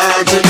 Me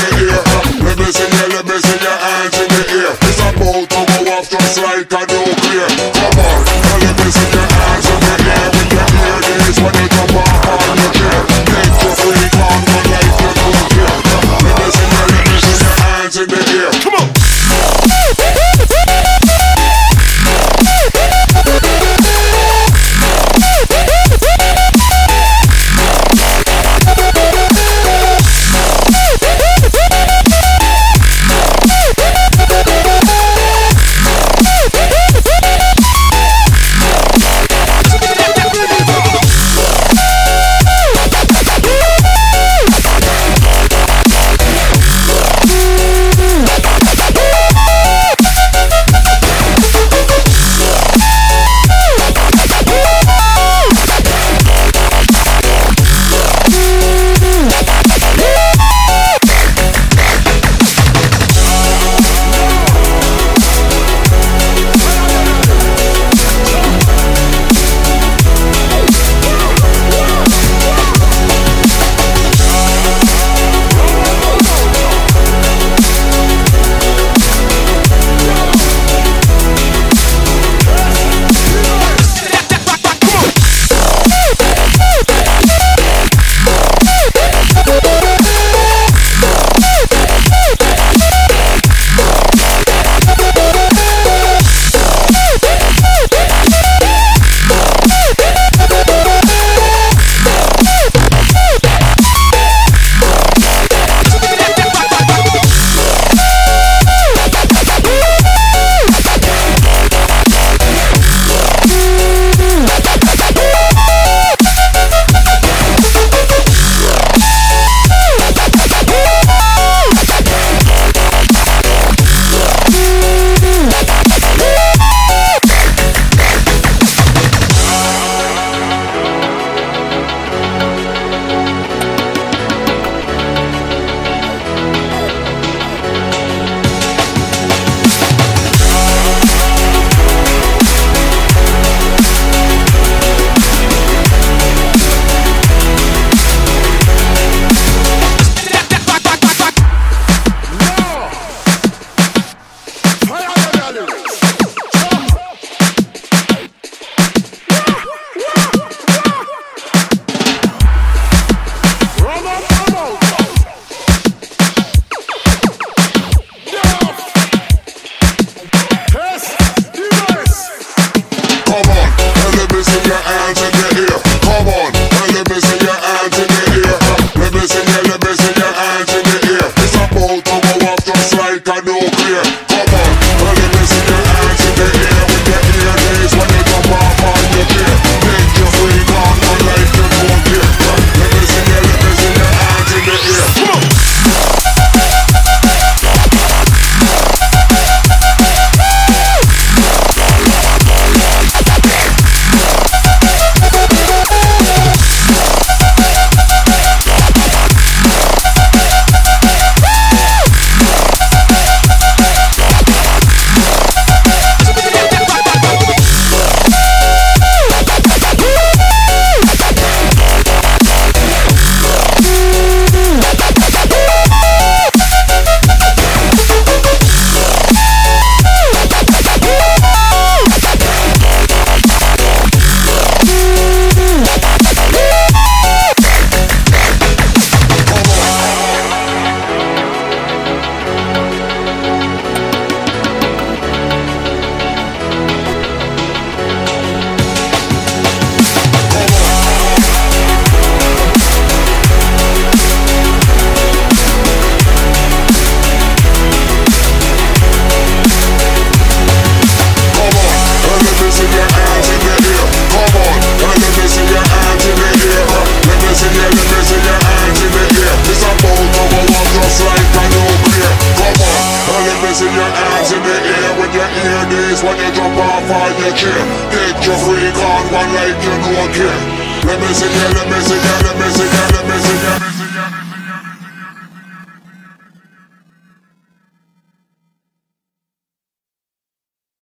face when you drop off on your chair take your free card one like you don't care Let me see ya, let me see ya, let me see ya, let me see ya, let me see. ya